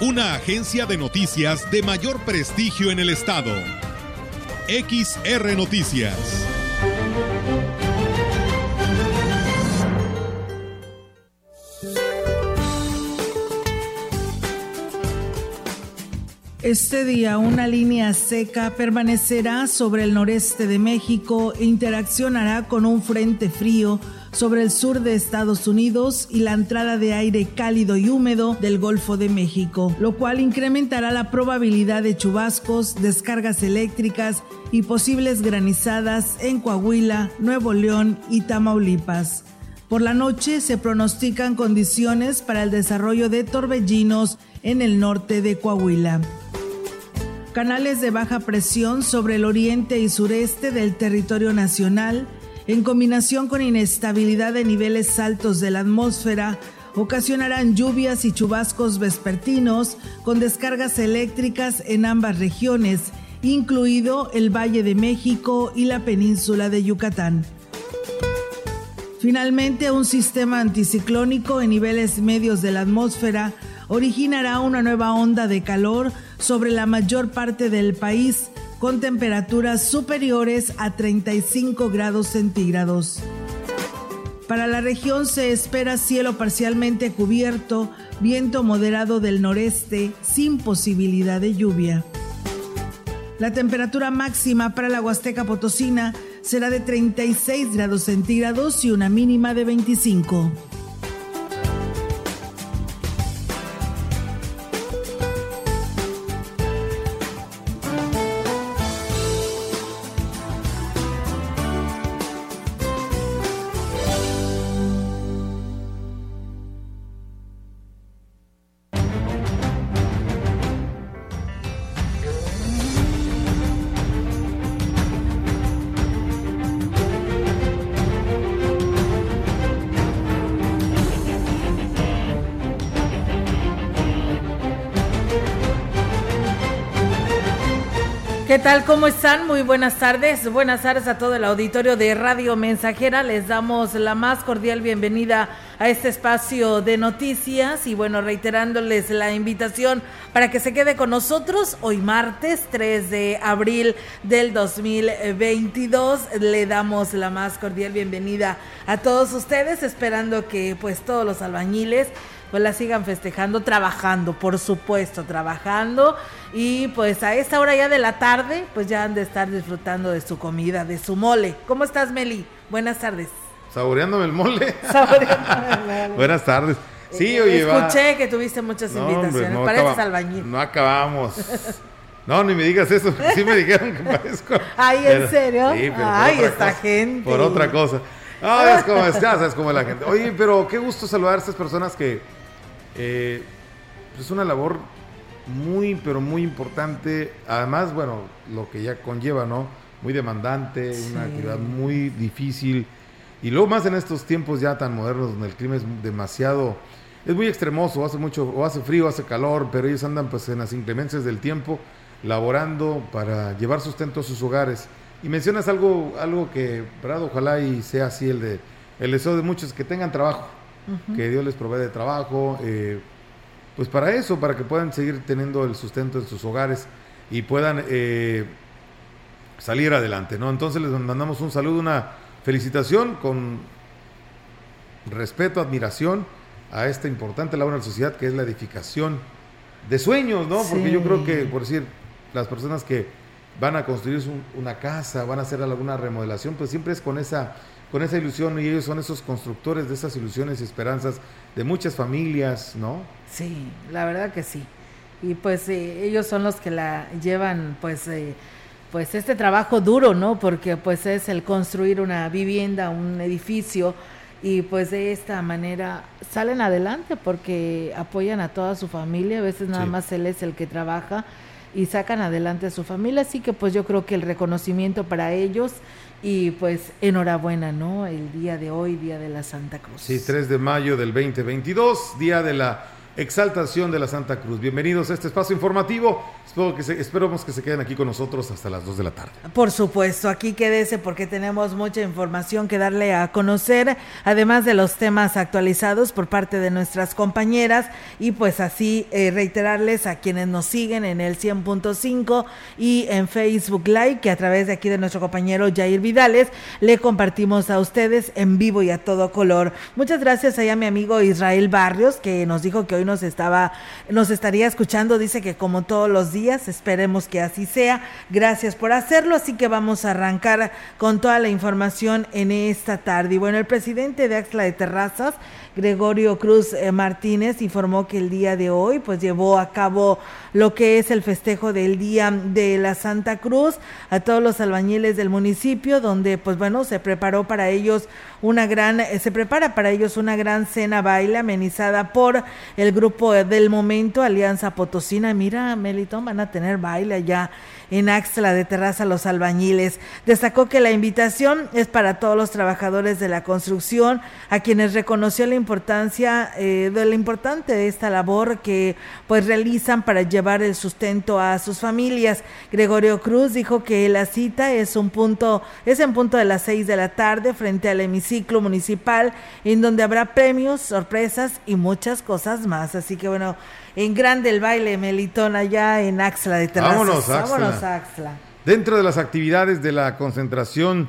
una agencia de noticias de mayor prestigio en el estado. XR Noticias. Este día una línea seca permanecerá sobre el noreste de México e interaccionará con un frente frío sobre el sur de Estados Unidos y la entrada de aire cálido y húmedo del Golfo de México, lo cual incrementará la probabilidad de chubascos, descargas eléctricas y posibles granizadas en Coahuila, Nuevo León y Tamaulipas. Por la noche se pronostican condiciones para el desarrollo de torbellinos en el norte de Coahuila. Canales de baja presión sobre el oriente y sureste del territorio nacional en combinación con inestabilidad de niveles altos de la atmósfera, ocasionarán lluvias y chubascos vespertinos con descargas eléctricas en ambas regiones, incluido el Valle de México y la península de Yucatán. Finalmente, un sistema anticiclónico en niveles medios de la atmósfera originará una nueva onda de calor sobre la mayor parte del país, con temperaturas superiores a 35 grados centígrados. Para la región se espera cielo parcialmente cubierto, viento moderado del noreste, sin posibilidad de lluvia. La temperatura máxima para la Huasteca Potosina será de 36 grados centígrados y una mínima de 25. Tal? ¿Cómo están? Muy buenas tardes. Buenas tardes a todo el auditorio de Radio Mensajera. Les damos la más cordial bienvenida a este espacio de noticias y bueno, reiterándoles la invitación para que se quede con nosotros hoy martes 3 de abril del 2022. Le damos la más cordial bienvenida a todos ustedes, esperando que pues todos los albañiles pues la sigan festejando, trabajando, por supuesto, trabajando. Y pues a esta hora ya de la tarde, pues ya han de estar disfrutando de su comida, de su mole. ¿Cómo estás, Meli? Buenas tardes. Saboreándome el mole. Saboreándome el mole. Buenas tardes. Sí, oye, Escuché que tuviste muchas invitaciones. no Pareces albañil. No acabamos. No, ni me digas eso. Sí me dijeron que parezco. Ay, ¿en serio? Sí, pero Ay, esta gente. Por otra cosa. Ay, es como, ya sabes cómo es la gente. Oye, pero qué gusto saludar a estas personas que eh, es una labor muy, pero muy importante. Además, bueno, lo que ya conlleva, ¿no? Muy demandante, una actividad muy difícil. Y luego más en estos tiempos ya tan modernos, donde el clima es demasiado, es muy extremoso, hace mucho, o hace frío, hace calor, pero ellos andan pues en las inclemencias del tiempo, laborando para llevar sustento a sus hogares. Y mencionas algo, algo que, Prado, ojalá y sea así el de el deseo de muchos que tengan trabajo que Dios les provee de trabajo, eh, pues para eso, para que puedan seguir teniendo el sustento en sus hogares y puedan eh, salir adelante, ¿no? Entonces les mandamos un saludo, una felicitación con respeto, admiración a esta importante labor en la sociedad que es la edificación de sueños, ¿no? Porque yo creo que, por decir, las personas que van a construir una casa, van a hacer alguna remodelación, pues siempre es con esa con esa ilusión y ellos son esos constructores de esas ilusiones y esperanzas de muchas familias, ¿no? Sí, la verdad que sí. Y pues eh, ellos son los que la llevan pues eh, pues este trabajo duro, ¿no? Porque pues es el construir una vivienda, un edificio y pues de esta manera salen adelante porque apoyan a toda su familia, a veces nada más él es el que trabaja y sacan adelante a su familia. Así que pues yo creo que el reconocimiento para ellos y pues enhorabuena, ¿no? El día de hoy, Día de la Santa Cruz. Sí, 3 de mayo del 2022, Día de la Exaltación de la Santa Cruz. Bienvenidos a este espacio informativo. Espero que se, esperamos que se queden aquí con nosotros hasta las 2 de la tarde. Por supuesto, aquí quédese porque tenemos mucha información que darle a conocer, además de los temas actualizados por parte de nuestras compañeras y pues así eh, reiterarles a quienes nos siguen en el 100.5 y en Facebook Live que a través de aquí de nuestro compañero Jair Vidales le compartimos a ustedes en vivo y a todo color. Muchas gracias allá a mi amigo Israel Barrios que nos dijo que hoy nos estaba, nos estaría escuchando, dice que como todos los días, esperemos que así sea. Gracias por hacerlo, así que vamos a arrancar con toda la información en esta tarde. Y bueno, el presidente de Axla de Terrazas, Gregorio Cruz eh, Martínez informó que el día de hoy pues llevó a cabo lo que es el festejo del Día de la Santa Cruz a todos los albañiles del municipio donde pues bueno se preparó para ellos una gran eh, se prepara para ellos una gran cena baile amenizada por el grupo del momento Alianza Potosina. Mira, Melitón van a tener baile allá en Axla de Terraza Los Albañiles. Destacó que la invitación es para todos los trabajadores de la construcción, a quienes reconoció la importancia eh, de lo importante de esta labor que pues realizan para llevar el sustento a sus familias. Gregorio Cruz dijo que la cita es un punto, es en punto de las seis de la tarde frente al hemiciclo municipal, en donde habrá premios, sorpresas y muchas cosas más. Así que bueno, en grande el baile Melitón allá en Axla de Terrazas. Vámonos, Axla. Vámonos, Axla. Dentro de las actividades de la concentración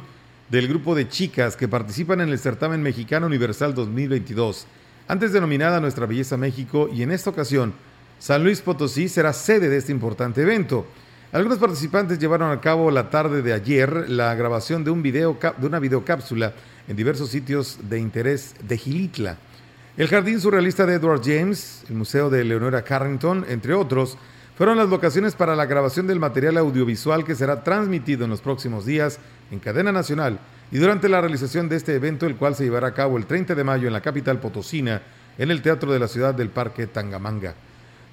del grupo de chicas que participan en el certamen mexicano universal 2022, antes denominada Nuestra Belleza México, y en esta ocasión San Luis Potosí será sede de este importante evento. Algunos participantes llevaron a cabo la tarde de ayer la grabación de, un video, de una videocápsula en diversos sitios de interés de Gilitla. El Jardín Surrealista de Edward James, el Museo de Leonora Carrington, entre otros, fueron las locaciones para la grabación del material audiovisual que será transmitido en los próximos días en cadena nacional y durante la realización de este evento, el cual se llevará a cabo el 30 de mayo en la capital potosina, en el Teatro de la Ciudad del Parque Tangamanga.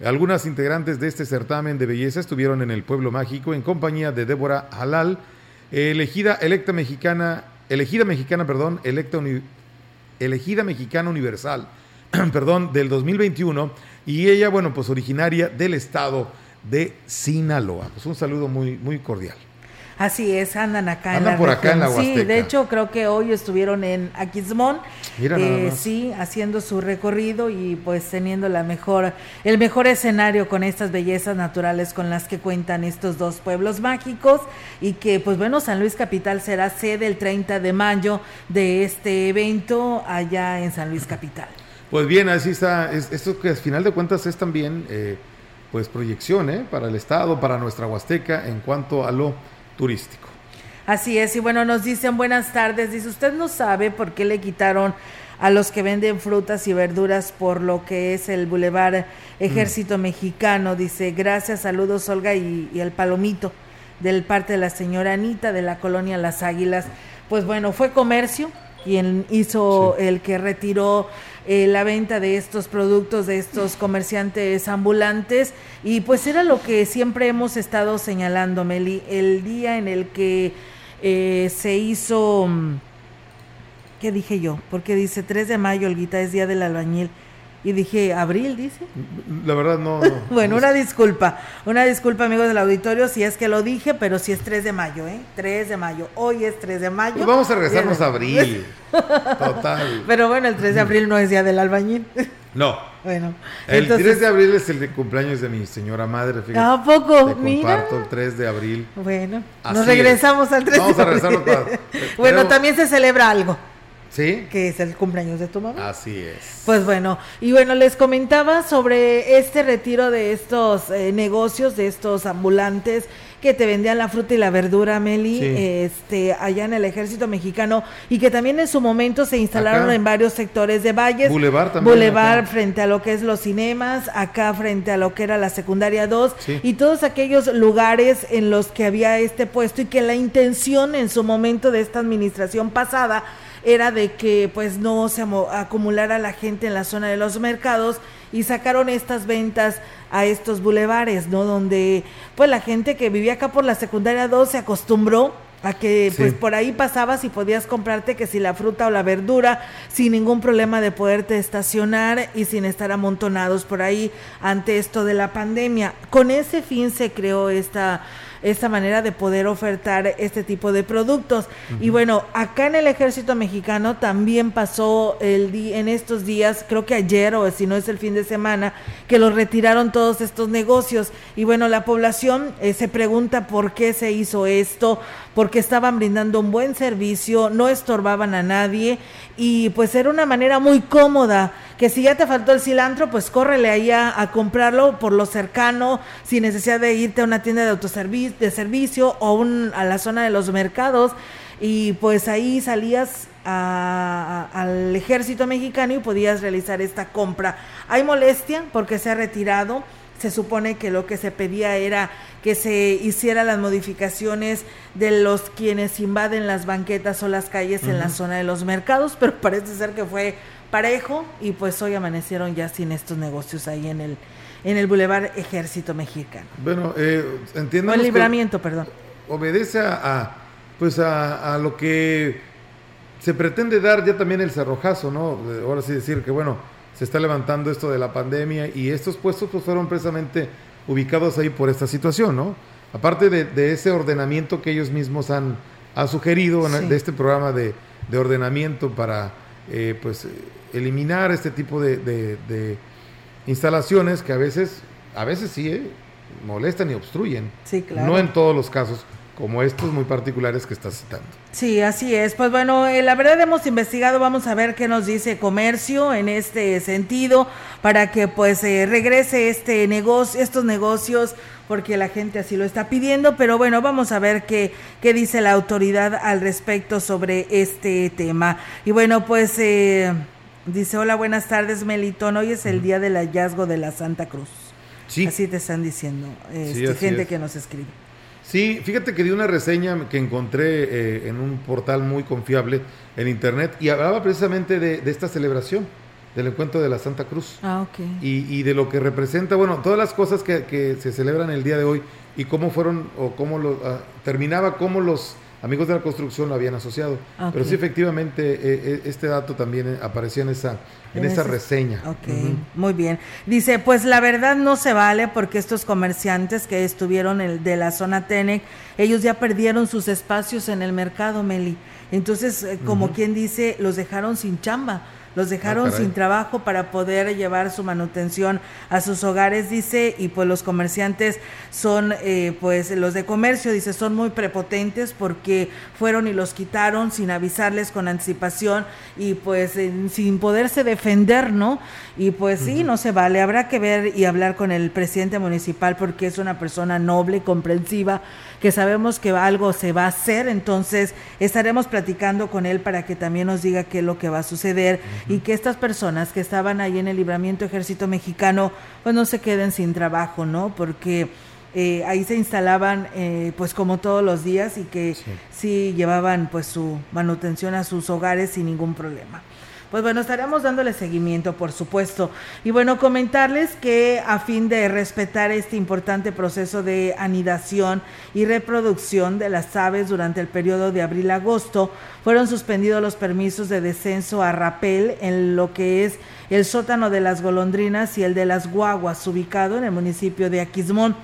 Algunas integrantes de este certamen de belleza estuvieron en el Pueblo Mágico en compañía de Débora Halal, elegida electa mexicana, elegida mexicana, perdón, electa elegida mexicana universal, perdón, del 2021 y ella, bueno, pues originaria del estado de Sinaloa. Pues un saludo muy, muy cordial. Así es, andan acá en la por acá en la Huasteca. Sí, de hecho creo que hoy estuvieron en Aquismón, eh, sí, haciendo su recorrido y pues teniendo la mejor, el mejor escenario con estas bellezas naturales con las que cuentan estos dos pueblos mágicos y que pues bueno, San Luis Capital será sede el 30 de mayo de este evento allá en San Luis Capital. Pues bien, así está, esto que al final de cuentas es también eh, pues proyección ¿eh? para el Estado, para nuestra Huasteca en cuanto a lo turístico. Así es, y bueno, nos dicen buenas tardes, dice, usted no sabe por qué le quitaron a los que venden frutas y verduras por lo que es el Boulevard Ejército mm. Mexicano, dice, gracias, saludos Olga y, el Palomito, del parte de la señora Anita de la colonia Las Águilas. Pues bueno, fue comercio quien hizo el que retiró eh, la venta de estos productos de estos comerciantes ambulantes y pues era lo que siempre hemos estado señalando, Meli, el día en el que eh, se hizo, mm, ¿qué dije yo? Porque dice 3 de mayo, Olguita, es día del albañil. Y dije, ¿abril dice? La verdad no. bueno, una disculpa. Una disculpa, amigos del auditorio, si es que lo dije, pero si es 3 de mayo, ¿eh? 3 de mayo. Hoy es 3 de mayo. Pues vamos a regresarnos a abril. Total. Pero bueno, el 3 de abril no es día del albañil. No. Bueno. El 3 de abril es el de cumpleaños de mi señora madre. Fíjate. ¿A poco? Te comparto el 3 de abril. Bueno, nos regresamos al 3 Vamos de abril. Vamos a regresarnos Bueno, también se celebra algo. ¿Sí? Que es el cumpleaños de tu mamá. Así es. Pues bueno, y bueno, les comentaba sobre este retiro de estos eh, negocios, de estos ambulantes que te vendían la fruta y la verdura, Meli, este, allá en el ejército mexicano, y que también en su momento se instalaron en varios sectores de Valles. Boulevard también. Boulevard frente a lo que es los cinemas, acá frente a lo que era la secundaria 2, y todos aquellos lugares en los que había este puesto y que la intención en su momento de esta administración pasada era de que pues no se acumulara la gente en la zona de los mercados y sacaron estas ventas a estos bulevares, ¿no? Donde pues la gente que vivía acá por la secundaria 2 se acostumbró a que pues por ahí pasabas y podías comprarte que si la fruta o la verdura sin ningún problema de poderte estacionar y sin estar amontonados por ahí ante esto de la pandemia. Con ese fin se creó esta esta manera de poder ofertar este tipo de productos. Y bueno, acá en el ejército mexicano también pasó el día, en estos días, creo que ayer o si no es el fin de semana, que los retiraron todos estos negocios. Y bueno, la población eh, se pregunta por qué se hizo esto, porque estaban brindando un buen servicio, no estorbaban a nadie y pues era una manera muy cómoda que si ya te faltó el cilantro, pues córrele ahí a, comprarlo por lo cercano, sin necesidad de irte a una tienda de autoservicio, de servicio o un, a la zona de los mercados. Y pues ahí salías al ejército mexicano y podías realizar esta compra. Hay molestia porque se ha retirado. Se supone que lo que se pedía era que se hiciera las modificaciones de los quienes invaden las banquetas o las calles en la zona de los mercados, pero parece ser que fue parejo y pues hoy amanecieron ya sin estos negocios ahí en el en el Boulevard Ejército Mexicano. Bueno, eh, entiendo. El libramiento, perdón. Obedece a, pues a, a, lo que se pretende dar ya también el cerrojazo, ¿no? Ahora sí decir que bueno, se está levantando esto de la pandemia y estos puestos pues fueron precisamente ubicados ahí por esta situación, ¿no? Aparte de, ese ordenamiento que ellos mismos han, sugerido de este programa de, ordenamiento para eh, pues eliminar este tipo de, instalaciones que a veces, a veces sí, eh, molestan y obstruyen. Sí, claro. No en todos los casos, como estos muy particulares que estás citando. Sí, así es. Pues bueno, eh, la verdad hemos investigado, vamos a ver qué nos dice comercio en este sentido para que pues eh, regrese este negocio, estos negocios porque la gente así lo está pidiendo, pero bueno, vamos a ver qué, qué dice la autoridad al respecto sobre este tema. Y bueno, pues eh, dice, hola, buenas tardes, Melitón, hoy es el día del hallazgo de la Santa Cruz. Sí. Así te están diciendo, este, gente que nos escribe. Sí, fíjate que di una reseña que encontré eh, en un portal muy confiable en internet y hablaba precisamente de, esta celebración del encuentro de la Santa Cruz. Ah, ok. Y, de lo que representa, bueno, todas las cosas que, se celebran el día de hoy y cómo fueron o cómo lo, ah, terminaba, cómo los amigos de la construcción lo habían asociado. Pero sí, efectivamente, eh, eh, este dato también apareció en esa en, esa reseña. Ok, muy bien. Dice, pues la verdad no se vale porque estos comerciantes que estuvieron el, de la zona Tenec, ellos ya perdieron sus espacios en el mercado, Meli. Entonces, eh, como quien dice, los dejaron sin chamba los dejaron ah, sin trabajo para poder llevar su manutención a sus hogares, dice, y pues los comerciantes son, eh, pues los de comercio, dice, son muy prepotentes porque fueron y los quitaron sin avisarles con anticipación y pues sin poderse defender, ¿no? Y pues sí, no se vale, habrá que ver y hablar con el presidente municipal porque es una persona noble, comprensiva, que sabemos que algo se va a hacer, entonces estaremos platicando con él para que también nos diga qué es lo que va a suceder y que estas personas que estaban ahí en el libramiento ejército mexicano pues no se queden sin trabajo, ¿no? Porque eh, ahí se instalaban eh, pues como todos los días y que sí llevaban pues su manutención a sus hogares sin ningún problema pues bueno, estaremos dándole seguimiento, por supuesto. Y bueno, comentarles que a fin de respetar este importante proceso de anidación y reproducción de las aves durante el periodo de abril-agosto, fueron suspendidos los permisos de descenso a rapel en lo que es el sótano de las golondrinas y el de las guaguas, ubicado en el municipio de Aquismón.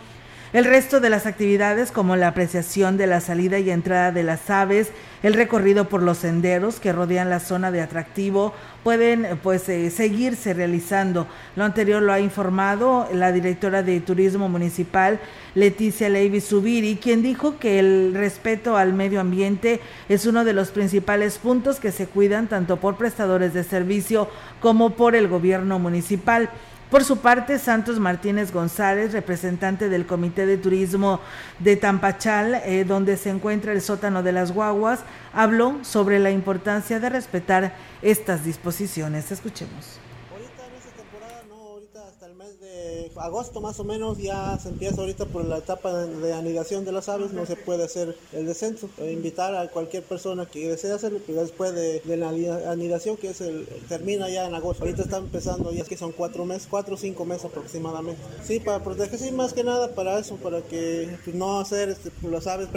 El resto de las actividades, como la apreciación de la salida y entrada de las aves, el recorrido por los senderos que rodean la zona de atractivo, pueden pues eh, seguirse realizando. Lo anterior lo ha informado la directora de Turismo Municipal, Leticia Leiby Subiri, quien dijo que el respeto al medio ambiente es uno de los principales puntos que se cuidan tanto por prestadores de servicio como por el gobierno municipal. Por su parte, Santos Martínez González, representante del Comité de Turismo de Tampachal, eh, donde se encuentra el sótano de las guaguas, habló sobre la importancia de respetar estas disposiciones. Escuchemos. Ahorita en esta temporada no, ahorita hasta el mes de agosto más o menos ya se empieza ahorita por la etapa de, anidación de las aves, no se puede hacer el descenso. E invitar a cualquier persona que desee hacerlo, pero después de, la anidación que es el, termina ya en agosto. Ahorita está empezando ya es que son cuatro meses, cuatro o cinco meses aproximadamente. Sí, para protegerse más que nada para eso, para que pues, no hacer este, las aves.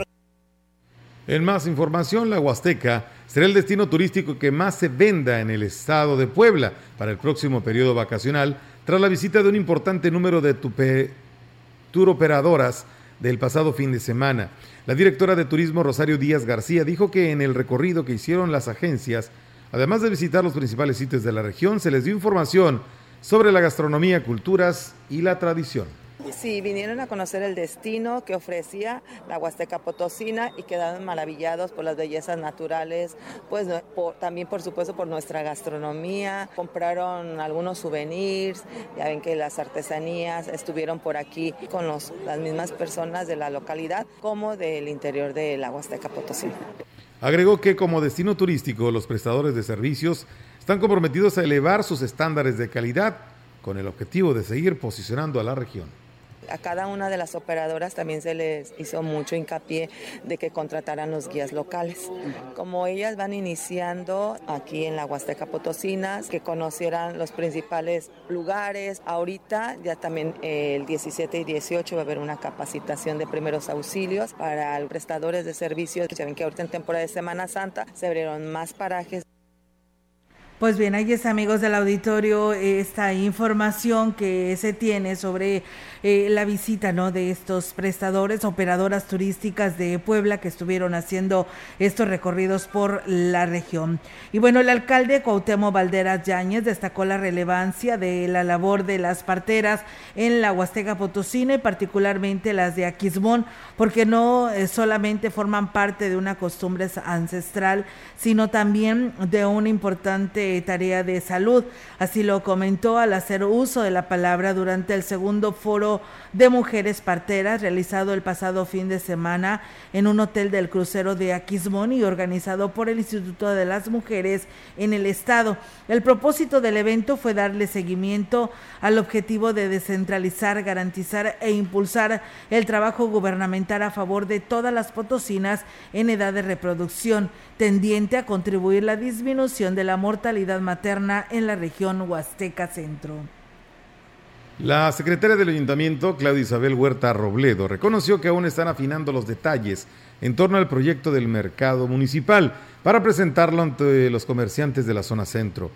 En más información, la Huasteca será el destino turístico que más se venda en el estado de Puebla para el próximo periodo vacacional, tras la visita de un importante número de tour operadoras del pasado fin de semana. La directora de turismo Rosario Díaz García dijo que en el recorrido que hicieron las agencias, además de visitar los principales sitios de la región, se les dio información sobre la gastronomía, culturas y la tradición. Sí, vinieron a conocer el destino que ofrecía la Huasteca Potosina y quedaron maravillados por las bellezas naturales, pues también por supuesto por nuestra gastronomía. Compraron algunos souvenirs, ya ven que las artesanías estuvieron por aquí con las mismas personas de la localidad como del interior de la Huasteca Potosina. Agregó que como destino turístico los prestadores de servicios están comprometidos a elevar sus estándares de calidad con el objetivo de seguir posicionando a la región a cada una de las operadoras también se les hizo mucho hincapié de que contrataran los guías locales. Como ellas van iniciando aquí en la Huasteca Potosinas, que conocieran los principales lugares. Ahorita ya también eh, el 17 y 18 va a haber una capacitación de primeros auxilios para prestadores de servicios. Ya ven que ahorita en temporada de Semana Santa se abrieron más parajes. Pues bien, ahí es amigos del auditorio esta información que se tiene sobre eh, la visita ¿no? de estos prestadores, operadoras turísticas de Puebla que estuvieron haciendo estos recorridos por la región. Y bueno, el alcalde Cuauhtémoc Valderas Yáñez destacó la relevancia de la labor de las parteras en la Huasteca Potosina y particularmente las de Aquismón, porque no eh, solamente forman parte de una costumbre ancestral, sino también de una importante tarea de salud. Así lo comentó al hacer uso de la palabra durante el segundo foro de mujeres parteras realizado el pasado fin de semana en un hotel del crucero de Aquismón y organizado por el Instituto de las Mujeres en el estado. El propósito del evento fue darle seguimiento al objetivo de descentralizar, garantizar e impulsar el trabajo gubernamental a favor de todas las potosinas en edad de reproducción, tendiente a contribuir la disminución de la mortalidad materna en la región Huasteca Centro. La secretaria del ayuntamiento, Claudia Isabel Huerta Robledo, reconoció que aún están afinando los detalles en torno al proyecto del mercado municipal para presentarlo ante los comerciantes de la zona centro.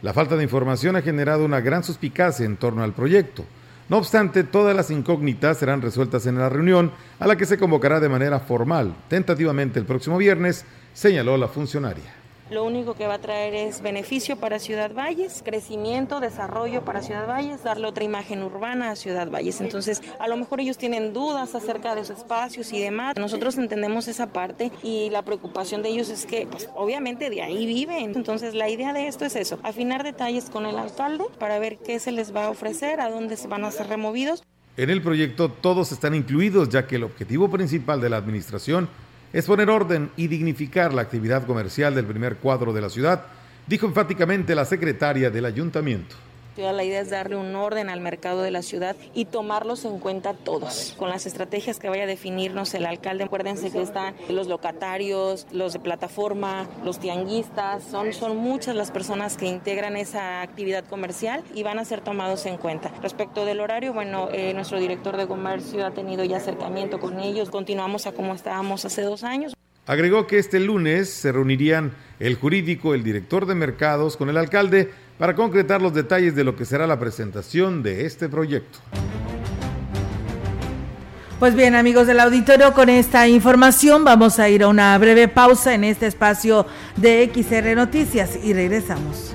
La falta de información ha generado una gran suspicacia en torno al proyecto. No obstante, todas las incógnitas serán resueltas en la reunión a la que se convocará de manera formal, tentativamente el próximo viernes, señaló la funcionaria lo único que va a traer es beneficio para Ciudad Valles, crecimiento, desarrollo para Ciudad Valles, darle otra imagen urbana a Ciudad Valles. Entonces, a lo mejor ellos tienen dudas acerca de sus espacios y demás. Nosotros entendemos esa parte y la preocupación de ellos es que, pues, obviamente de ahí viven. Entonces, la idea de esto es eso, afinar detalles con el alcalde para ver qué se les va a ofrecer, a dónde se van a ser removidos. En el proyecto todos están incluidos, ya que el objetivo principal de la administración es poner orden y dignificar la actividad comercial del primer cuadro de la ciudad, dijo enfáticamente la secretaria del ayuntamiento. La idea es darle un orden al mercado de la ciudad y tomarlos en cuenta todos, con las estrategias que vaya a definirnos el alcalde. Acuérdense que están los locatarios, los de plataforma, los tianguistas, son, son muchas las personas que integran esa actividad comercial y van a ser tomados en cuenta. Respecto del horario, bueno, eh, nuestro director de comercio ha tenido ya acercamiento con ellos, continuamos a como estábamos hace dos años. Agregó que este lunes se reunirían el jurídico, el director de mercados con el alcalde para concretar los detalles de lo que será la presentación de este proyecto. Pues bien, amigos del auditorio, con esta información vamos a ir a una breve pausa en este espacio de XR Noticias y regresamos.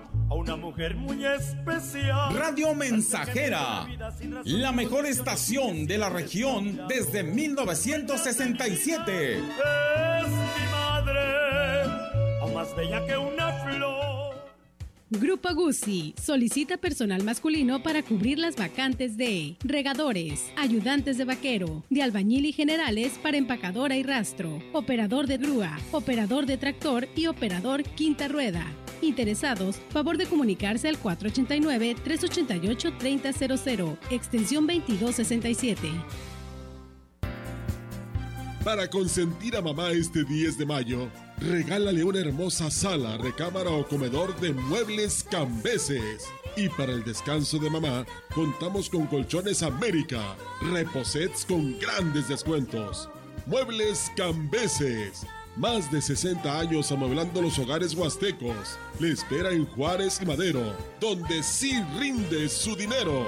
una mujer muy especial. Radio Mensajera, la mejor estación de la región desde 1967. Es mi madre, aún más bella que una flor. Grupo Guzzi solicita personal masculino para cubrir las vacantes de regadores, ayudantes de vaquero, de albañil y generales para empacadora y rastro, operador de grúa, operador de tractor y operador quinta rueda. Interesados, favor de comunicarse al 489-388-3000, extensión 2267. Para consentir a mamá este 10 de mayo, regálale una hermosa sala, recámara o comedor de muebles cambeses. Y para el descanso de mamá, contamos con Colchones América, reposets con grandes descuentos. Muebles cambeses. Más de 60 años amueblando los hogares huastecos. Le espera en Juárez y Madero, donde sí rinde su dinero.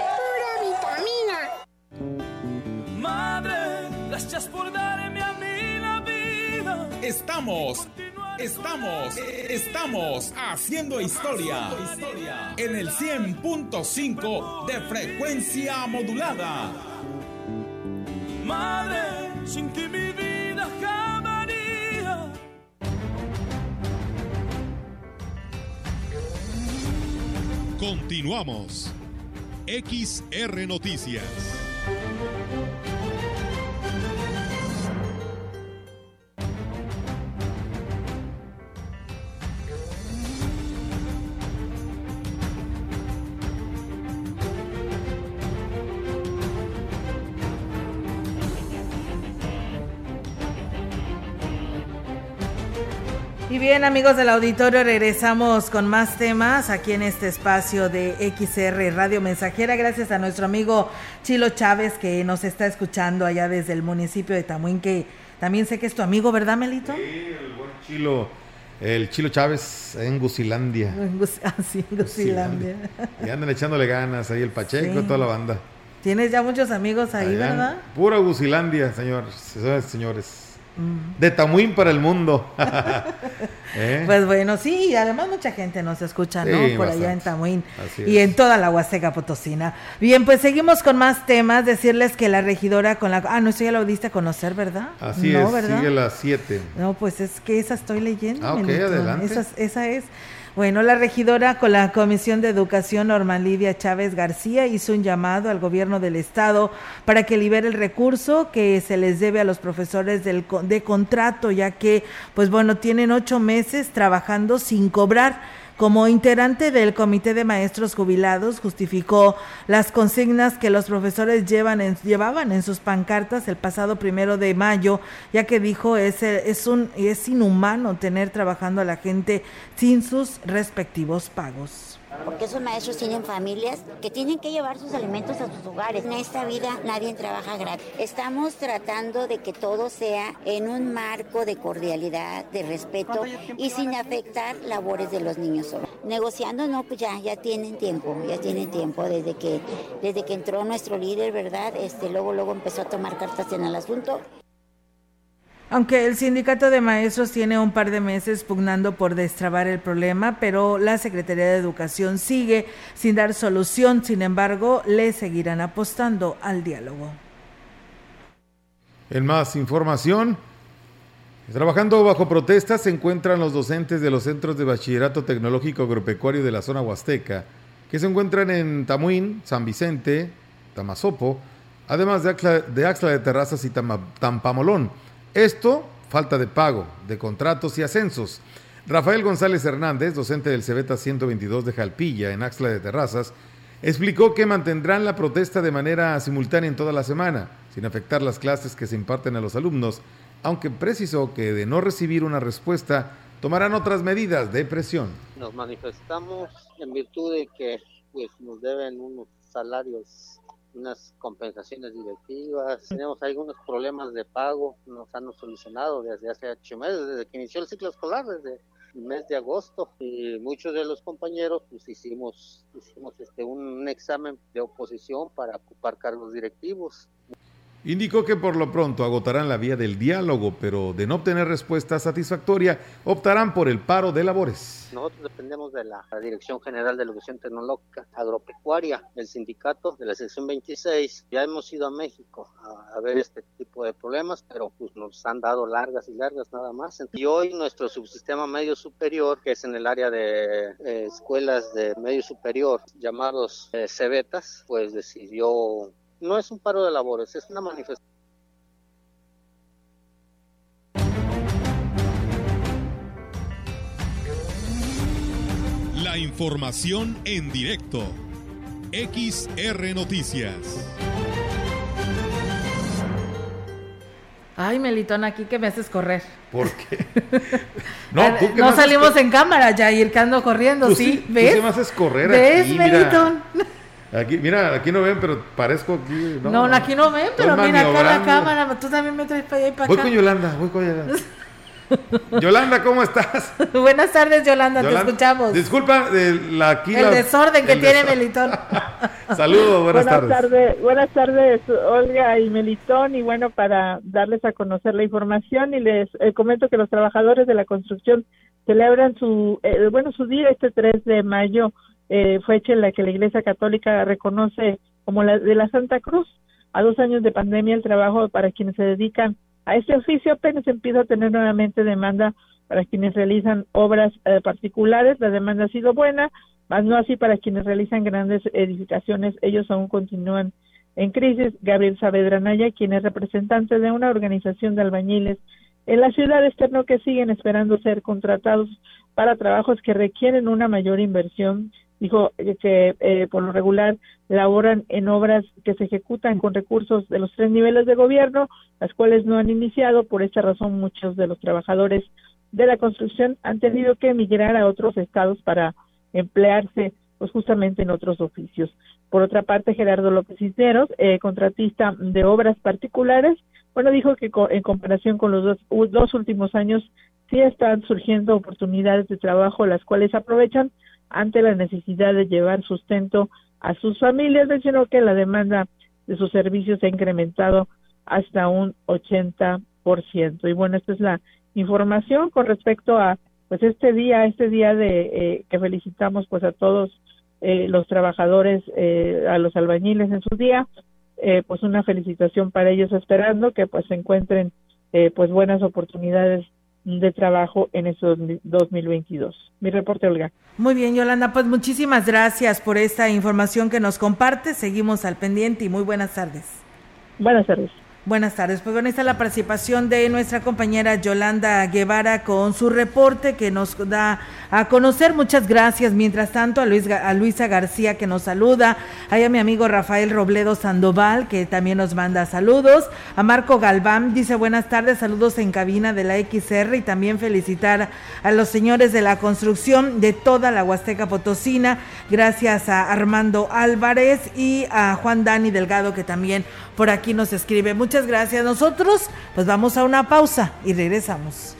Estamos, estamos, estamos haciendo historia en el 100.5 de frecuencia modulada. Madre, sin ti mi vida jamás. Continuamos. XR Noticias. Bien, amigos del auditorio, regresamos con más temas aquí en este espacio de XR Radio Mensajera. Gracias a nuestro amigo Chilo Chávez que nos está escuchando allá desde el municipio de Tamuín, que también sé que es tu amigo, ¿verdad, Melito? Sí, el buen Chilo. El Chilo Chávez en Gusilandia. Ah, sí, en Gusilandia. Y andan echándole ganas ahí el Pacheco, Sí. toda la banda. Tienes ya muchos amigos ahí, Allá ¿verdad? Pura Gusilandia, señores, señores. De Tamuín para el mundo. ¿Eh? Pues bueno, sí, y además mucha gente nos escucha, ¿no? Sí, Por allá en. Tamuín y en toda la Huasteca Potosina. Bien, pues seguimos con más temas. Decirles que la regidora con la... Ah, no, eso ya lo diste a conocer, ¿verdad? Así no, es, ¿verdad? sigue las 7. No, pues es que esa estoy leyendo. Ah, ok, adelante. Esa, esa es. Bueno, la regidora con la Comisión de Educación, Norma Lidia Chávez García, hizo un llamado al gobierno del Estado para que libere el recurso que se les debe a los profesores del, de contrato, ya que, pues bueno, tienen ocho meses trabajando sin cobrar. Como integrante del Comité de Maestros Jubilados, justificó las consignas que los profesores llevan llevaban en sus pancartas el pasado primero de mayo, ya que dijo es, es, un, es inhumano tener trabajando a la gente sin sus respectivos pagos. Porque esos maestros tienen familias que tienen que llevar sus alimentos a sus hogares. En esta vida nadie trabaja gratis. Estamos tratando de que todo sea en un marco de cordialidad, de respeto y sin afectar labores de los niños. solo. Negociando, no, pues ya, ya tienen tiempo, ya tienen tiempo desde que, desde que entró nuestro líder, ¿verdad? Este, luego, luego empezó a tomar cartas en el asunto. Aunque el sindicato de maestros tiene un par de meses pugnando por destrabar el problema, pero la Secretaría de Educación sigue sin dar solución, sin embargo, le seguirán apostando al diálogo. En más información, trabajando bajo protesta se encuentran los docentes de los centros de bachillerato tecnológico agropecuario de la zona huasteca, que se encuentran en Tamuín, San Vicente, Tamazopo, además de Axla de, Terrazas y Tampamolón. Esto, falta de pago, de contratos y ascensos. Rafael González Hernández, docente del Cebeta 122 de Jalpilla, en Axla de Terrazas, explicó que mantendrán la protesta de manera simultánea en toda la semana, sin afectar las clases que se imparten a los alumnos, aunque precisó que de no recibir una respuesta tomarán otras medidas de presión. Nos manifestamos en virtud de que pues, nos deben unos salarios, unas compensaciones directivas, tenemos algunos problemas de pago, nos han solucionado desde hace ocho meses, desde que inició el ciclo escolar, desde el mes de agosto y muchos de los compañeros pues hicimos hicimos este un examen de oposición para ocupar cargos directivos Indicó que por lo pronto agotarán la vía del diálogo, pero de no obtener respuesta satisfactoria, optarán por el paro de labores. Nosotros dependemos de la Dirección General de Educación Tecnológica Agropecuaria, del sindicato de la sección 26. Ya hemos ido a México a, ver este tipo de problemas, pero pues nos han dado largas y largas nada más. Y hoy nuestro subsistema medio superior, que es en el área de eh, escuelas de medio superior, llamados eh, cebetas, pues decidió no es un paro de labores, es una manifestación. La información en directo. XR Noticias. Ay, Melitón, aquí que me haces correr. ¿Por qué? No, no salimos en cámara, ya ir ando corriendo, ¿sí? ¿Ves? Tú me haces correr ¿Ves, Melitón? Aquí, mira, aquí no ven, pero parezco aquí. No, no aquí no ven, pero mira acá la cámara. Tú también me traes para allá y para acá. Voy con Yolanda, voy con Yolanda. Yolanda, ¿cómo estás? Buenas tardes, Yolanda, te escuchamos. Disculpa la, aquí el desorden que tiene Melitón. Saludos, buenas, buenas tardes. Buenas tardes, Olga y Melitón. Y bueno, para darles a conocer la información y les eh, comento que los trabajadores de la construcción celebran su, eh, bueno, su día este 3 de mayo eh, fecha en la que la Iglesia Católica reconoce como la de la Santa Cruz. A dos años de pandemia, el trabajo para quienes se dedican a este oficio apenas empieza a tener nuevamente demanda para quienes realizan obras eh, particulares. La demanda ha sido buena, más no así para quienes realizan grandes edificaciones. Ellos aún continúan en crisis. Gabriel Saavedra Naya, quien es representante de una organización de albañiles en la ciudad externo que siguen esperando ser contratados para trabajos que requieren una mayor inversión dijo que eh, por lo regular laboran en obras que se ejecutan con recursos de los tres niveles de gobierno, las cuales no han iniciado. Por esta razón, muchos de los trabajadores de la construcción han tenido que emigrar a otros estados para emplearse pues justamente en otros oficios. Por otra parte, Gerardo López Cisneros, eh, contratista de obras particulares, bueno, dijo que en comparación con los dos, dos últimos años sí están surgiendo oportunidades de trabajo, las cuales aprovechan ante la necesidad de llevar sustento a sus familias. Mencionó que la demanda de sus servicios se ha incrementado hasta un 80%. Y bueno, esta es la información con respecto a pues este día, este día de eh, que felicitamos pues a todos eh, los trabajadores, eh, a los albañiles en su día, pues una felicitación para ellos esperando que pues se encuentren pues buenas oportunidades de trabajo en esos 2022. Mi reporte, Olga. Muy bien, Yolanda, pues muchísimas gracias por esta información que nos comparte. Seguimos al pendiente y muy buenas tardes. Buenas tardes. Buenas tardes. Pues bueno, está la participación de nuestra compañera Yolanda Guevara con su reporte que nos da a conocer. Muchas gracias. Mientras tanto, a, Luis, a Luisa García que nos saluda. Hay a mi amigo Rafael Robledo Sandoval que también nos manda saludos. A Marco Galván dice buenas tardes, saludos en cabina de la XR y también felicitar a los señores de la construcción de toda la Huasteca Potosina. Gracias a Armando Álvarez y a Juan Dani Delgado que también por aquí nos escribe. Gracias. Nosotros pues vamos a una pausa y regresamos.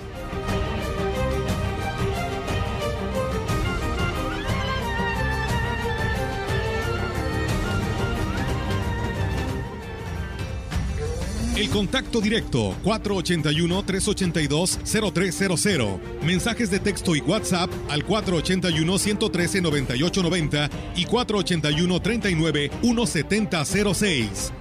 El contacto directo 481-382-0300. Mensajes de texto y WhatsApp al 481-113-9890 y 481-39-1706.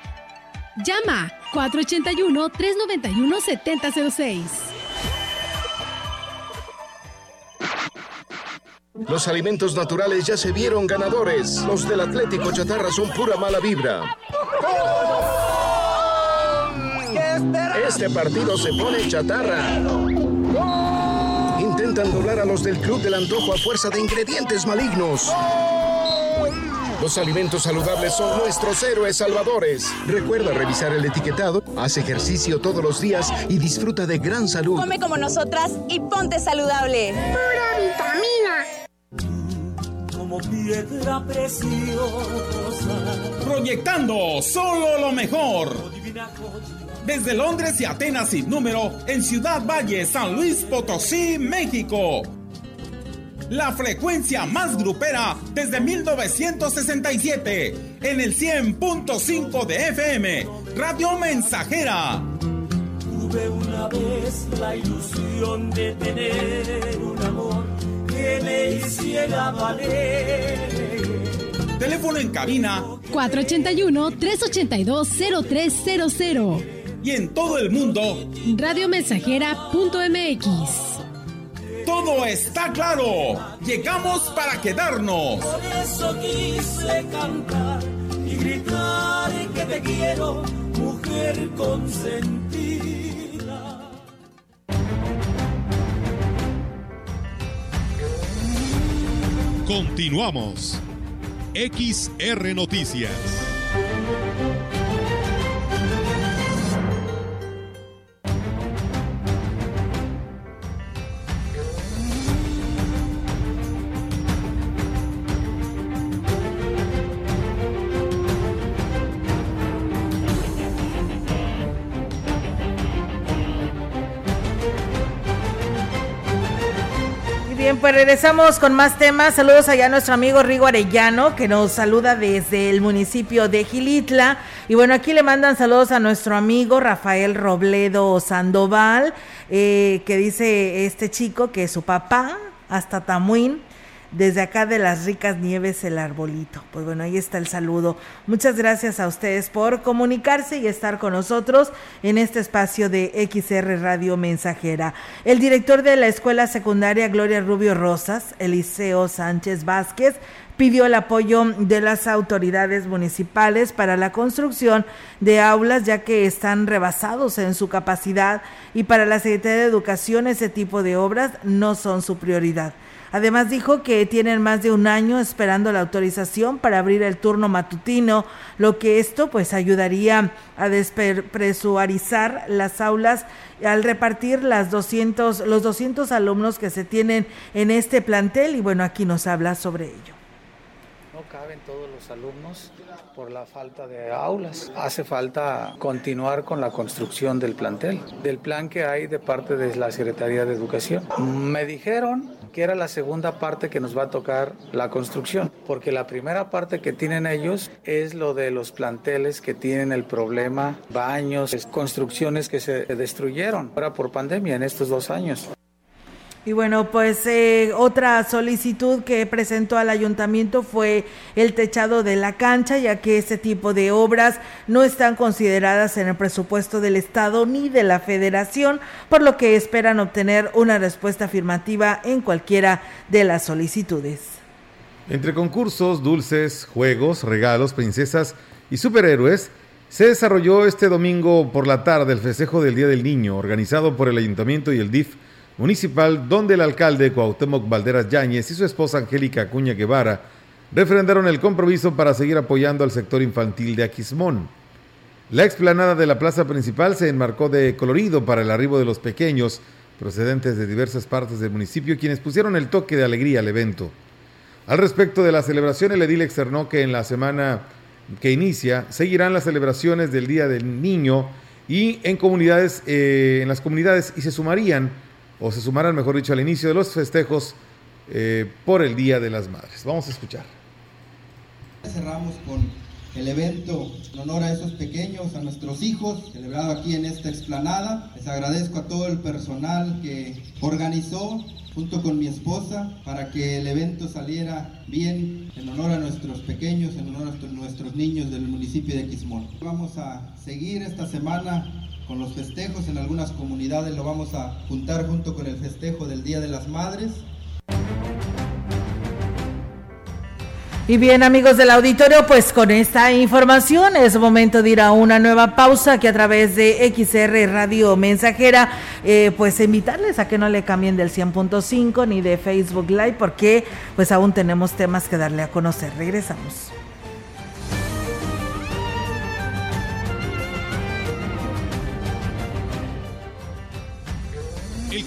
Llama 481-391-7006. Los alimentos naturales ya se vieron ganadores. Los del Atlético Chatarra son pura mala vibra. Este partido se pone chatarra. Intentan doblar a los del Club del Antojo a fuerza de ingredientes malignos. Los alimentos saludables son nuestros héroes salvadores. Recuerda revisar el etiquetado, haz ejercicio todos los días y disfruta de gran salud. Come como nosotras y ponte saludable. Pura vitamina. Como piedra preciosa. Proyectando solo lo mejor. Desde Londres y Atenas sin número, en Ciudad Valle, San Luis Potosí, México la frecuencia más grupera desde 1967, en el 100.5 de FM, Radio Mensajera. Tuve una vez la ilusión de tener un amor que me hiciera valer. Teléfono en cabina 481-382-0300. Y en todo el mundo, radiomensajera.mx. Todo está claro. Llegamos para quedarnos. Por eso quise cantar y gritar que te quiero, mujer consentida. Continuamos. XR Noticias. Pues regresamos con más temas. Saludos allá a nuestro amigo Rigo Arellano, que nos saluda desde el municipio de Gilitla. Y bueno, aquí le mandan saludos a nuestro amigo Rafael Robledo Sandoval, eh, que dice este chico que su papá, hasta Tamuín, desde acá de las ricas nieves el arbolito. Pues bueno, ahí está el saludo. Muchas gracias a ustedes por comunicarse y estar con nosotros en este espacio de XR Radio Mensajera. El director de la Escuela Secundaria Gloria Rubio Rosas, Eliseo Sánchez Vázquez, pidió el apoyo de las autoridades municipales para la construcción de aulas ya que están rebasados en su capacidad y para la Secretaría de Educación ese tipo de obras no son su prioridad. Además dijo que tienen más de un año esperando la autorización para abrir el turno matutino, lo que esto pues ayudaría a despresurizar las aulas al repartir las 200, los 200 alumnos que se tienen en este plantel. Y bueno, aquí nos habla sobre ello. No caben todos los alumnos por la falta de aulas. Hace falta continuar con la construcción del plantel, del plan que hay de parte de la Secretaría de Educación. Me dijeron que era la segunda parte que nos va a tocar la construcción, porque la primera parte que tienen ellos es lo de los planteles que tienen el problema, baños, construcciones que se destruyeron ahora por pandemia en estos dos años. Y bueno, pues eh, otra solicitud que presentó al ayuntamiento fue el techado de la cancha, ya que ese tipo de obras no están consideradas en el presupuesto del Estado ni de la Federación, por lo que esperan obtener una respuesta afirmativa en cualquiera de las solicitudes. Entre concursos, dulces, juegos, regalos, princesas y superhéroes, se desarrolló este domingo por la tarde el festejo del Día del Niño, organizado por el Ayuntamiento y el DIF municipal donde el alcalde Cuauhtémoc Valderas Yáñez y su esposa Angélica Acuña Guevara refrendaron el compromiso para seguir apoyando al sector infantil de Aquismón. La explanada de la plaza principal se enmarcó de colorido para el arribo de los pequeños procedentes de diversas partes del municipio quienes pusieron el toque de alegría al evento. Al respecto de la celebración, el edil externó que en la semana que inicia seguirán las celebraciones del Día del Niño y en comunidades, eh, en las comunidades y se sumarían o se sumarán, mejor dicho, al inicio de los festejos eh, por el Día de las Madres. Vamos a escuchar. Cerramos con el evento en honor a esos pequeños, a nuestros hijos, celebrado aquí en esta explanada. Les agradezco a todo el personal que organizó junto con mi esposa para que el evento saliera bien en honor a nuestros pequeños, en honor a nuestros niños del municipio de Quismón. Vamos a seguir esta semana con los festejos. En algunas comunidades lo vamos a juntar junto con el festejo del Día de las Madres. Y bien amigos del auditorio, pues con esta información es momento de ir a una nueva pausa que a través de XR Radio Mensajera, eh, pues invitarles a que no le cambien del 100.5 ni de Facebook Live porque pues aún tenemos temas que darle a conocer. Regresamos.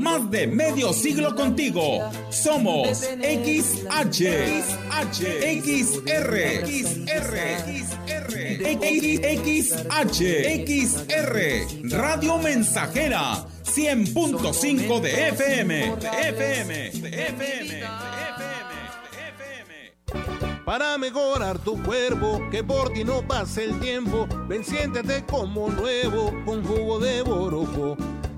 Más de medio siglo contigo. Somos XH, XH, XR, XR, XR, XR, Radio Mensajera, 100.5 de FM, FM, FM, de FM. Para mejorar tu cuerpo, que por ti no pase el tiempo, ven siéntete como nuevo con jugo de borojo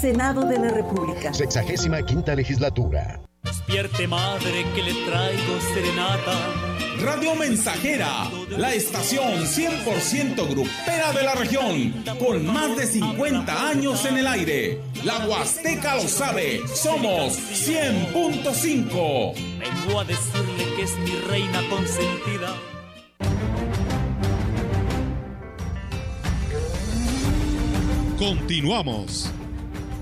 Senado de la República. Sexagésima quinta legislatura. Despierte madre que le traigo serenata. Radio Mensajera, la estación 100% grupera de la región, con más de 50 años en el aire. La Huasteca lo sabe, somos 100.5. Vengo a decirle que es mi reina consentida. Continuamos.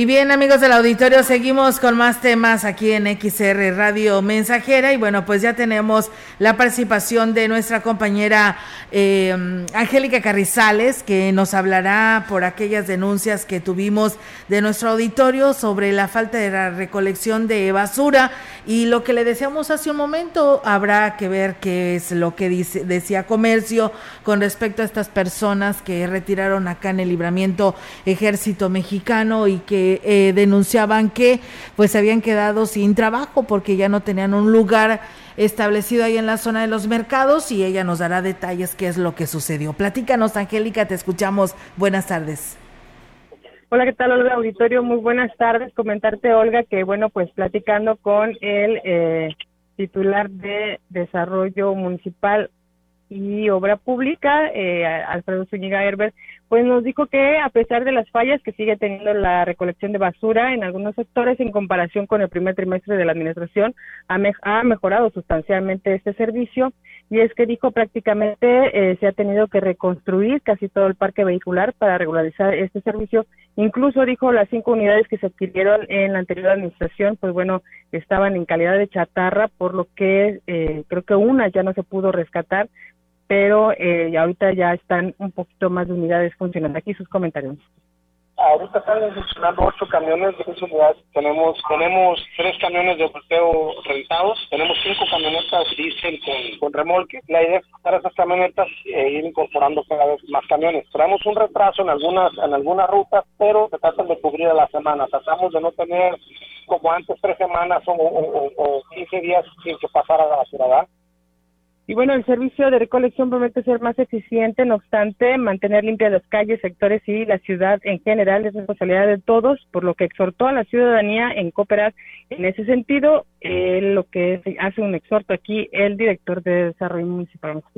Y bien, amigos del auditorio, seguimos con más temas aquí en XR Radio Mensajera. Y bueno, pues ya tenemos la participación de nuestra compañera eh, Angélica Carrizales, que nos hablará por aquellas denuncias que tuvimos de nuestro auditorio sobre la falta de la recolección de basura. Y lo que le decíamos hace un momento, habrá que ver qué es lo que dice, decía Comercio con respecto a estas personas que retiraron acá en el libramiento Ejército Mexicano y que eh, denunciaban que pues se habían quedado sin trabajo porque ya no tenían un lugar establecido ahí en la zona de los mercados y ella nos dará detalles qué es lo que sucedió. Platícanos, Angélica, te escuchamos. Buenas tardes. Hola, ¿qué tal, Olga Auditorio? Muy buenas tardes. Comentarte, Olga, que bueno, pues platicando con el eh, titular de Desarrollo Municipal y Obra Pública, eh, Alfredo Zúñiga Herbert, pues nos dijo que a pesar de las fallas que sigue teniendo la recolección de basura en algunos sectores en comparación con el primer trimestre de la administración, ha, ha mejorado sustancialmente este servicio y es que dijo prácticamente eh, se ha tenido que reconstruir casi todo el parque vehicular para regularizar este servicio. Incluso dijo las cinco unidades que se adquirieron en la anterior administración, pues bueno, estaban en calidad de chatarra, por lo que eh, creo que una ya no se pudo rescatar pero eh, ahorita ya están un poquito más de unidades funcionando. Aquí sus comentarios. Ahorita están funcionando ocho camiones de seis unidades. Tenemos, tenemos tres camiones de volteo rentados, tenemos cinco camionetas diésel con, con remolque. La idea es usar esas camionetas e ir incorporando cada vez más camiones. Tenemos un retraso en algunas, en algunas rutas, pero se tratan de cubrir a la semana. Tratamos de no tener como antes tres semanas o, o, o 15 días sin que pasara la basura, y bueno, el servicio de recolección promete ser más eficiente, no obstante, mantener limpias las calles, sectores y la ciudad en general es responsabilidad de todos, por lo que exhortó a la ciudadanía en cooperar en ese sentido, eh, lo que hace un exhorto aquí el director de Desarrollo Municipal. Vamos a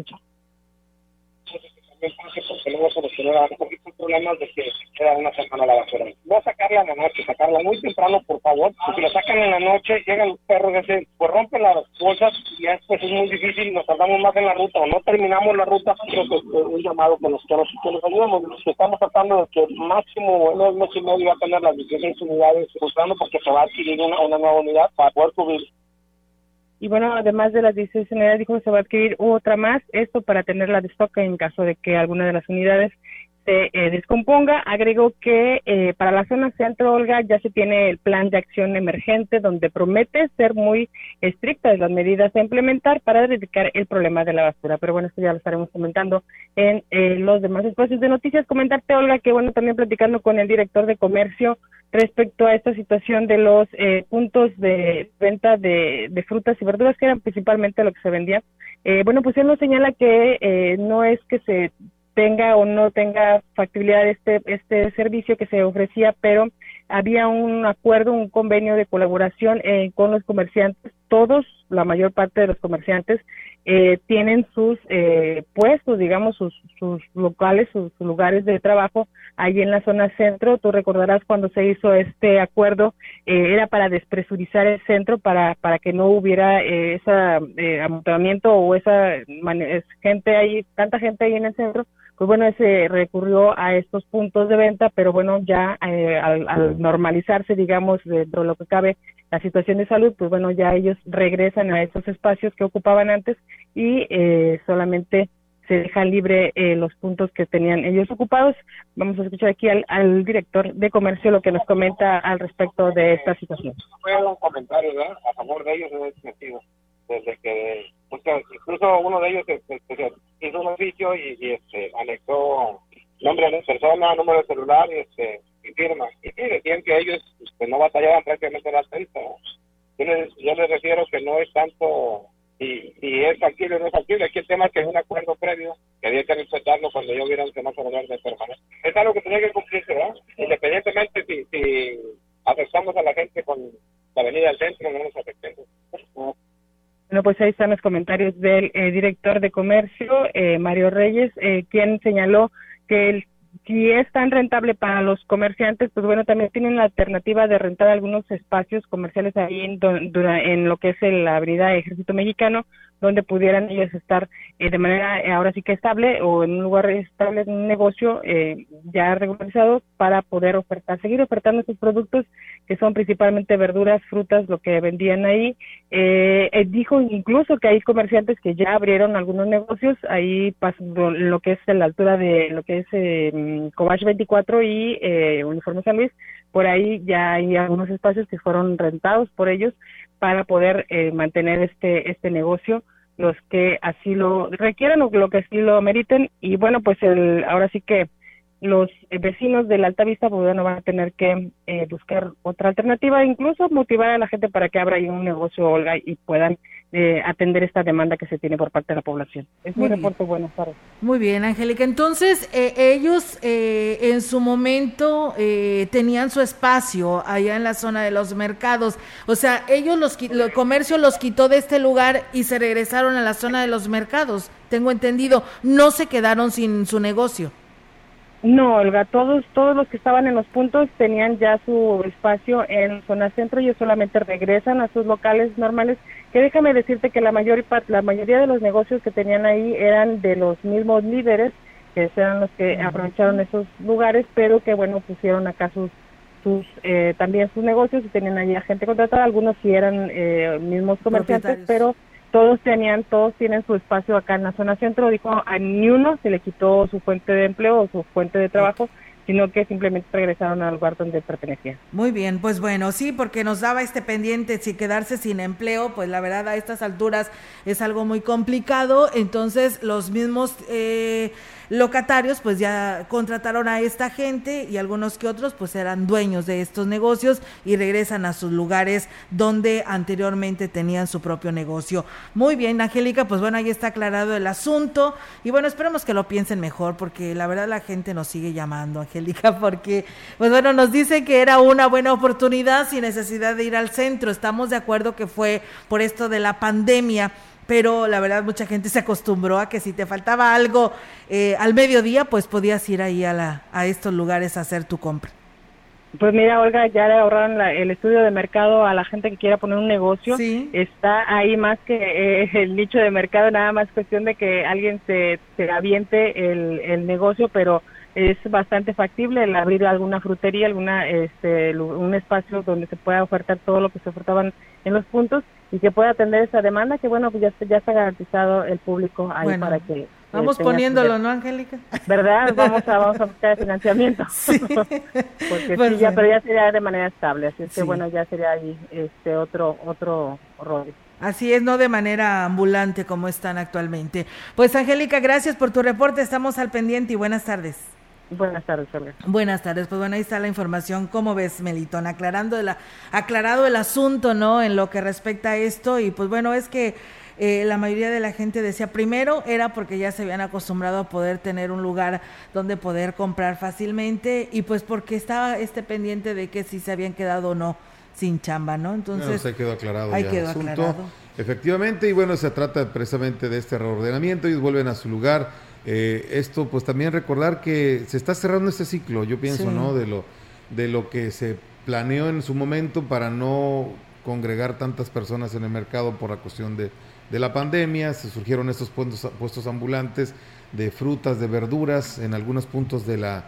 porque problemas de que queda una semana la basura. No sacarla en la noche, sacarla muy temprano, por favor. Porque si la sacan en la noche, llegan los perros, ese, pues rompen las bolsas y después es muy difícil, nos tardamos más en la ruta o no terminamos la ruta. Creo que es un llamado nos, que nos, que nos ayudemos. Estamos tratando de que máximo en un mes y medio va a tener las 16 unidades buscando porque se va a adquirir una, una nueva unidad para poder cubrir y bueno, además de las 16 unidades, dijo que se va a adquirir otra más, esto para tenerla de stock en caso de que alguna de las unidades se eh, descomponga. Agregó que eh, para la zona centro, Olga, ya se tiene el plan de acción emergente donde promete ser muy estrictas las medidas a implementar para erradicar el problema de la basura. Pero bueno, esto ya lo estaremos comentando en eh, los demás espacios de noticias. Comentarte, Olga, que bueno, también platicando con el director de comercio respecto a esta situación de los puntos de venta de, de, frutas y verduras, que eran principalmente lo que se vendía. bueno, pues él nos señala que no es que se tenga o no tenga factibilidad este, este servicio que se ofrecía, pero había un acuerdo, un convenio de colaboración eh, con los comerciantes. Todos, la mayor parte de los comerciantes, eh, tienen sus eh, puestos, digamos, sus, sus locales, sus, lugares de trabajo ahí en la zona centro. Tú recordarás cuando se hizo este acuerdo, era para despresurizar el centro, para, para que no hubiera ese amontonamiento o esa gente ahí, tanta gente ahí en el centro pues bueno, se recurrió a estos puntos de venta, pero bueno, ya eh, al, normalizarse, digamos, dentro de lo que cabe la situación de salud, pues bueno, ya ellos regresan a esos espacios que ocupaban antes y eh, solamente se dejan libre eh, los puntos que tenían ellos ocupados. Vamos a escuchar aquí al, al, director de comercio lo que nos comenta al respecto de esta situación. Fue un comentario a favor de ellos en ese sentido desde que incluso uno de ellos este, este, hizo un oficio y, este, anexó nombre de persona, número de celular y, este, y firma. Y sí, decían que ellos pues, no batallaban prácticamente la prensa. Yo les, yo les refiero que no es tanto si, si es factible o no es factible. Aquí el tema es que es un acuerdo previo que había que respetarlo cuando yo hubiera un semáforo de permanente. Es algo que tenía que cumplirse, ¿verdad? Independientemente si, si afectamos a la gente con la avenida del centro, no nos afectemos. Bueno, pues ahí están los comentarios del eh, director de comercio, eh, Mario Reyes, eh, quien señaló que el, si es tan rentable para los comerciantes, pues bueno, también tienen la alternativa de rentar algunos espacios comerciales ahí en, en lo que es la avenida Ejército Mexicano, donde pudieran ellos estar eh, de manera eh, ahora sí que estable o en un lugar estable, en un negocio eh, ya regularizado para poder ofertar, seguir ofertando sus productos que son principalmente verduras, frutas, lo que vendían ahí. dijo incluso que hay comerciantes que ya abrieron algunos negocios ahí en lo que es en la altura de lo que es eh, Cobach 24 y Uniforme San Luis, por ahí ya hay algunos espacios que fueron rentados por ellos para poder mantener este este negocio los que así lo requieran o lo que así lo meriten y bueno pues el ahora sí que los vecinos de la Alta Vista pues bueno van a tener que eh, buscar otra alternativa incluso motivar a la gente para que abra ahí un negocio Olga y puedan eh, atender esta demanda que se tiene por parte de la población. Es mi reporte, buenas tardes. Muy bien, Angélica. Entonces, eh, ellos eh, en su momento tenían su espacio allá en la zona de los mercados. O sea, ellos, los, el comercio los quitó de este lugar y se regresaron a la zona de los mercados. Tengo entendido, no se quedaron sin su negocio. No, Olga, todos, todos los que estaban en los puntos tenían ya su espacio en zona centro y ellos solamente regresan a sus locales normales que déjame decirte que la, mayor, la mayoría de los negocios que tenían ahí eran de los mismos líderes, que eran los que aprovecharon esos lugares, pero que bueno, pusieron acá sus, sus eh, también sus negocios y tenían ahí a gente contratada, algunos sí eran eh, mismos comerciantes, pero todos tenían, todos tienen su espacio acá en la zona centro, dijo a ni uno se le quitó su fuente de empleo o su fuente de trabajo sino que simplemente regresaron al lugar donde pertenecían. Muy bien, pues bueno, sí, porque nos daba este pendiente si quedarse sin empleo, pues la verdad a estas alturas es algo muy complicado, entonces los mismos eh, locatarios pues ya contrataron a esta gente y algunos que otros pues eran dueños de estos negocios y regresan a sus lugares donde anteriormente tenían su propio negocio. Muy bien, Angélica, pues bueno, ahí está aclarado el asunto y bueno, esperemos que lo piensen mejor porque la verdad la gente nos sigue llamando, Angélica, porque pues bueno, nos dice que era una buena oportunidad sin necesidad de ir al centro. Estamos de acuerdo que fue por esto de la pandemia pero la verdad mucha gente se acostumbró a que si te faltaba algo eh, al mediodía, pues podías ir ahí a, la, a estos lugares a hacer tu compra. Pues mira, Olga, ya le ahorraron el estudio de mercado a la gente que quiera poner un negocio. Sí. Está ahí más que eh, el nicho de mercado, nada más cuestión de que alguien se, se aviente el, el negocio, pero es bastante factible el abrir alguna frutería, alguna este, un espacio donde se pueda ofertar todo lo que se ofertaban en los puntos y que pueda atender esa demanda que bueno pues ya ya está garantizado el público ahí para que Vamos poniéndolo, ¿no, Angélica? ¿Verdad? Vamos a, vamos a buscar financiamiento. Sí. Porque sí, ya, pero ya sería de manera estable, así es que bueno, ya sería ahí este otro otro rol. Así es, no de manera ambulante como están actualmente. Pues Angélica, gracias por tu reporte, estamos al pendiente y buenas tardes. Buenas tardes, Olga. Buenas tardes, pues bueno, ahí está la información. ¿Cómo ves, Melitón? Aclarando la, aclarado el asunto, ¿no? En lo que respecta a esto. Y pues bueno, es que eh, la mayoría de la gente decía, primero era porque ya se habían acostumbrado a poder tener un lugar donde poder comprar fácilmente y pues porque estaba este pendiente de que si se habían quedado o no sin chamba, ¿no? Entonces, ahí quedó aclarado. Ahí quedó aclarado. Efectivamente, y bueno, se trata precisamente de este reordenamiento, ellos vuelven a su lugar. Eh, esto, pues también recordar que se está cerrando este ciclo, yo pienso, ¿no? De lo, de lo que se planeó en su momento para no congregar tantas personas en el mercado por la cuestión de, de la pandemia, se surgieron estos puestos, puestos ambulantes de frutas, de verduras en algunos puntos de la,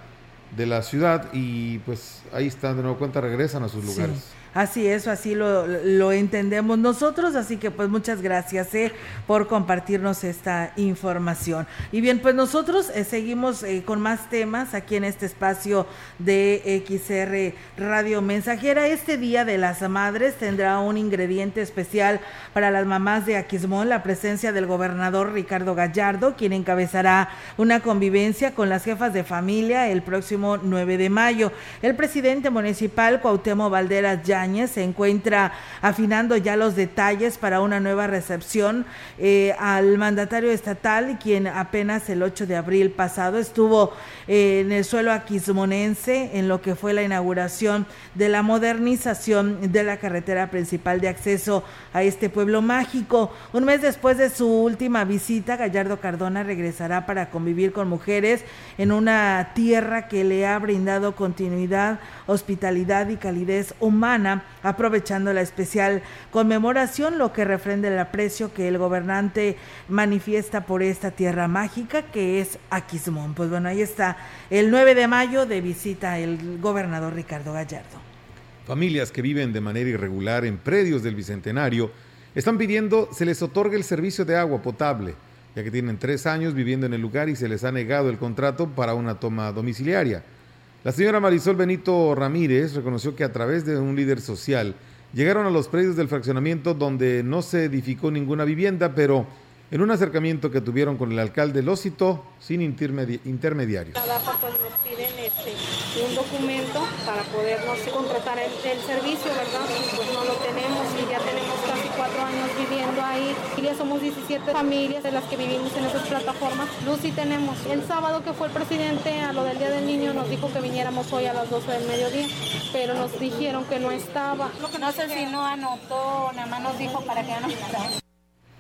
de la ciudad y pues ahí están de nuevo cuenta, regresan a sus lugares. Así es, así lo, lo, entendemos nosotros, así que pues muchas gracias eh, por compartirnos esta información. Y bien, pues nosotros eh, seguimos eh, con más temas aquí en este espacio de XR Radio Mensajera. Este Día de las Madres tendrá un ingrediente especial para las mamás de Aquismón, la presencia del gobernador Ricardo Gallardo, quien encabezará una convivencia con las jefas de familia el próximo 9 de mayo. El presidente municipal Cuauhtémoc Valderas ya se encuentra afinando ya los detalles para una nueva recepción eh, al mandatario estatal, quien apenas el 8 de abril pasado estuvo eh, en el suelo aquismonense en lo que fue la inauguración de la modernización de la carretera principal de acceso a este pueblo mágico. Un mes después de su última visita, Gallardo Cardona regresará para convivir con mujeres en una tierra que le ha brindado continuidad, hospitalidad y calidez humana aprovechando la especial conmemoración, lo que refrenda el aprecio que el gobernante manifiesta por esta tierra mágica que es Aquismón. Pues bueno, ahí está el 9 de mayo de visita el gobernador Ricardo Gallardo. Familias que viven de manera irregular en predios del Bicentenario están pidiendo se les otorgue el servicio de agua potable, ya que tienen tres años viviendo en el lugar y se les ha negado el contrato para una toma domiciliaria. La señora Marisol Benito Ramírez reconoció que a través de un líder social llegaron a los predios del fraccionamiento donde no se edificó ninguna vivienda, pero en un acercamiento que tuvieron con el alcalde lo citó sin intermediarios. Pues nos piden este, un documento para podernos contratar el, servicio, ¿verdad? pues no lo tenemos y ya tenemos cuatro años viviendo ahí. Y ya somos 17 familias de las que vivimos en esas plataformas. Luz sí tenemos. El sábado que fue el presidente a lo del Día del Niño nos dijo que viniéramos hoy a las 12 del mediodía, pero nos dijeron que no estaba. No sé si no anotó, nada más nos dijo para que no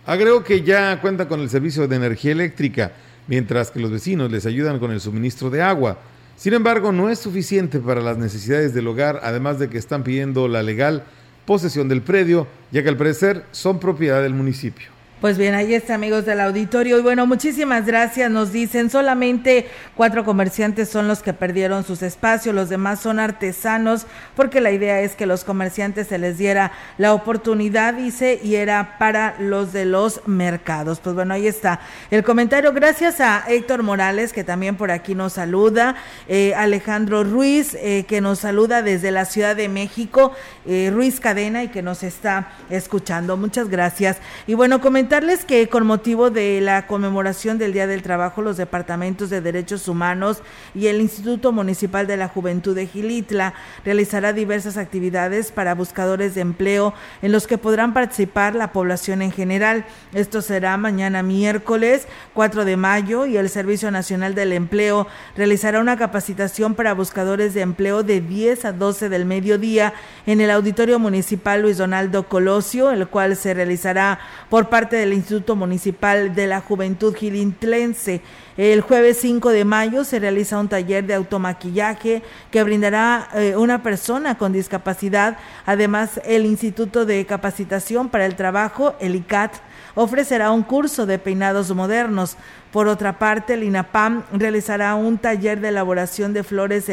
Agregó que ya cuenta con el servicio de energía eléctrica, mientras que los vecinos les ayudan con el suministro de agua. Sin embargo, no es suficiente para las necesidades del hogar, además de que están pidiendo la legal posesión del predio, ya que al parecer son propiedad del municipio. Pues bien, ahí está, amigos del auditorio. Y bueno, muchísimas gracias. Nos dicen, solamente cuatro comerciantes son los que perdieron sus espacios, los demás son artesanos, porque la idea es que los comerciantes se les diera la oportunidad, dice, y era para los de los mercados. Pues bueno, ahí está el comentario. Gracias a Héctor Morales, que también por aquí nos saluda, eh, Alejandro Ruiz, eh, que nos saluda desde la Ciudad de México, eh, Ruiz Cadena, y que nos está escuchando. Muchas gracias. Y bueno, comentar que con motivo de la conmemoración del Día del Trabajo, los departamentos de Derechos Humanos y el Instituto Municipal de la Juventud de Gilitla realizará diversas actividades para buscadores de empleo en los que podrán participar la población en general. Esto será mañana miércoles 4 de mayo y el Servicio Nacional del Empleo realizará una capacitación para buscadores de empleo de 10 a 12 del mediodía en el Auditorio Municipal Luis Donaldo Colosio, el cual se realizará por parte de del Instituto Municipal de la Juventud Gilintlense. El jueves 5 de mayo se realiza un taller de automaquillaje que brindará eh, una persona con discapacidad. Además, el Instituto de Capacitación para el Trabajo, el ICAT, ofrecerá un curso de peinados modernos. Por otra parte, el INAPAM realizará un taller de elaboración de flores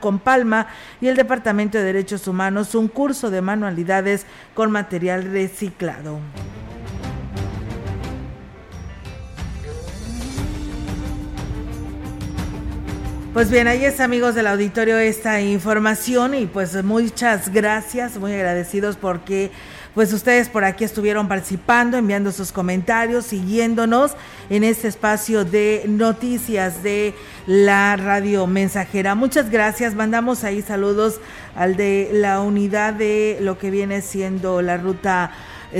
con palma y el Departamento de Derechos Humanos un curso de manualidades con material reciclado. Pues bien, ahí es amigos del auditorio esta información y pues muchas gracias, muy agradecidos porque pues ustedes por aquí estuvieron participando, enviando sus comentarios, siguiéndonos en este espacio de noticias de la radio mensajera. Muchas gracias, mandamos ahí saludos al de la unidad de lo que viene siendo la ruta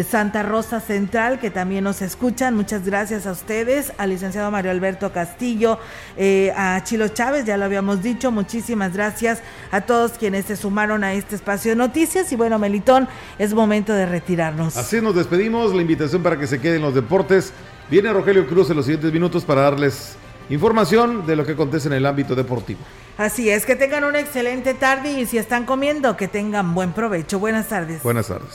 Santa Rosa Central, que también nos escuchan. Muchas gracias a ustedes, al licenciado Mario Alberto Castillo, eh, a Chilo Chávez, ya lo habíamos dicho. Muchísimas gracias a todos quienes se sumaron a este espacio de noticias. Y bueno, Melitón, es momento de retirarnos. Así nos despedimos. La invitación para que se queden los deportes. Viene Rogelio Cruz en los siguientes minutos para darles información de lo que acontece en el ámbito deportivo. Así es, que tengan una excelente tarde y si están comiendo, que tengan buen provecho. Buenas tardes. Buenas tardes.